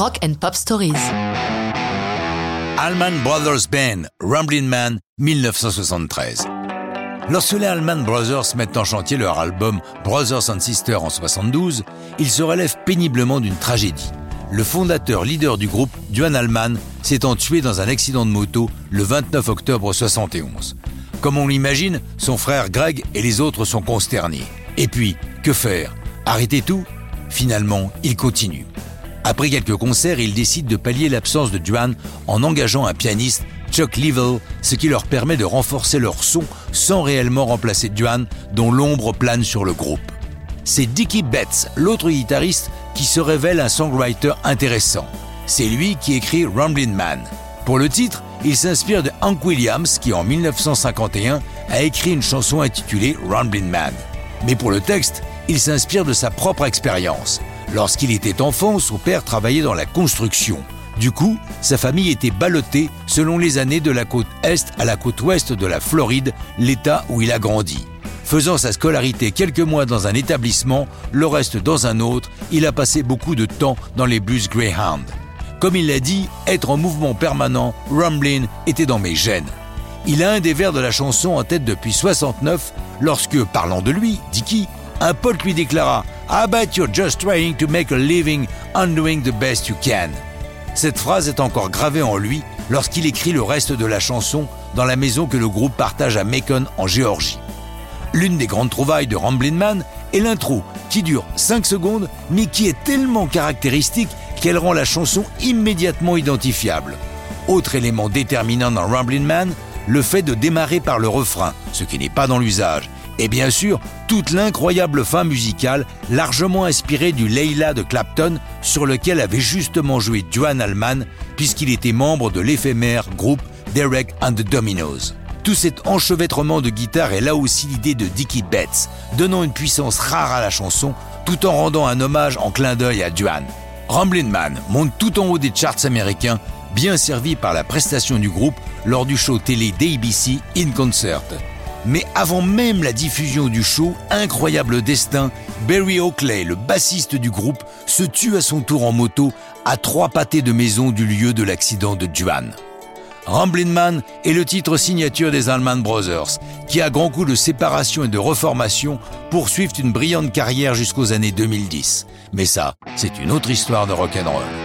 Rock and Pop Stories. Allman Brothers Band, Ramblin' Man, 1973. Lorsque les Allman Brothers mettent en chantier leur album Brothers and Sisters en 72, ils se relèvent péniblement d'une tragédie. Le fondateur leader du groupe, Duane Allman, s'étant tué dans un accident de moto le 29 octobre 71. Comme on l'imagine, son frère Greg et les autres sont consternés. Et puis, que faire? Arrêter tout? Finalement, il continue. Après quelques concerts, ils décident de pallier l'absence de Duane en engageant un pianiste, Chuck Leavell, ce qui leur permet de renforcer leur son sans réellement remplacer Duane, dont l'ombre plane sur le groupe. C'est Dickie Betts, l'autre guitariste, qui se révèle un songwriter intéressant. C'est lui qui écrit Ramblin' Man. Pour le titre, il s'inspire de Hank Williams qui en 1951 a écrit une chanson intitulée Ramblin' Man. Mais pour le texte, il s'inspire de sa propre expérience. Lorsqu'il était enfant, son père travaillait dans la construction. Du coup, sa famille était ballottée selon les années de la côte est à la côte ouest de la Floride, l'état où il a grandi. Faisant sa scolarité quelques mois dans un établissement, le reste dans un autre, il a passé beaucoup de temps dans les bus Greyhound. Comme il l'a dit, être en mouvement permanent, Rumblin était dans mes gènes. Il a un des vers de la chanson en tête depuis 69 lorsque, parlant de lui, Dicky, un pote lui déclara I bet you're just trying to make a living on doing the best you can. Cette phrase est encore gravée en lui lorsqu'il écrit le reste de la chanson dans la maison que le groupe partage à Macon en Géorgie. L'une des grandes trouvailles de Ramblin' Man est l'intro, qui dure 5 secondes, mais qui est tellement caractéristique qu'elle rend la chanson immédiatement identifiable. Autre élément déterminant dans Ramblin' Man, le fait de démarrer par le refrain, ce qui n'est pas dans l'usage, et bien sûr, toute l'incroyable fin musicale, largement inspirée du Leila de Clapton, sur lequel avait justement joué Duane Allman, puisqu'il était membre de l'éphémère groupe Derek and Dominoes. Tout cet enchevêtrement de guitare est là aussi l'idée de Dickie Betts, donnant une puissance rare à la chanson, tout en rendant un hommage en clin d'œil à Duane. Ramblin' Man monte tout en haut des charts américains, bien servi par la prestation du groupe lors du show télé d'ABC In Concert. Mais avant même la diffusion du show, incroyable destin, Barry Oakley, le bassiste du groupe, se tue à son tour en moto à trois pâtés de maison du lieu de l'accident de Duane. Ramblin' Man est le titre signature des Allman Brothers, qui à grands coups de séparation et de reformation poursuivent une brillante carrière jusqu'aux années 2010. Mais ça, c'est une autre histoire de rock'n'roll.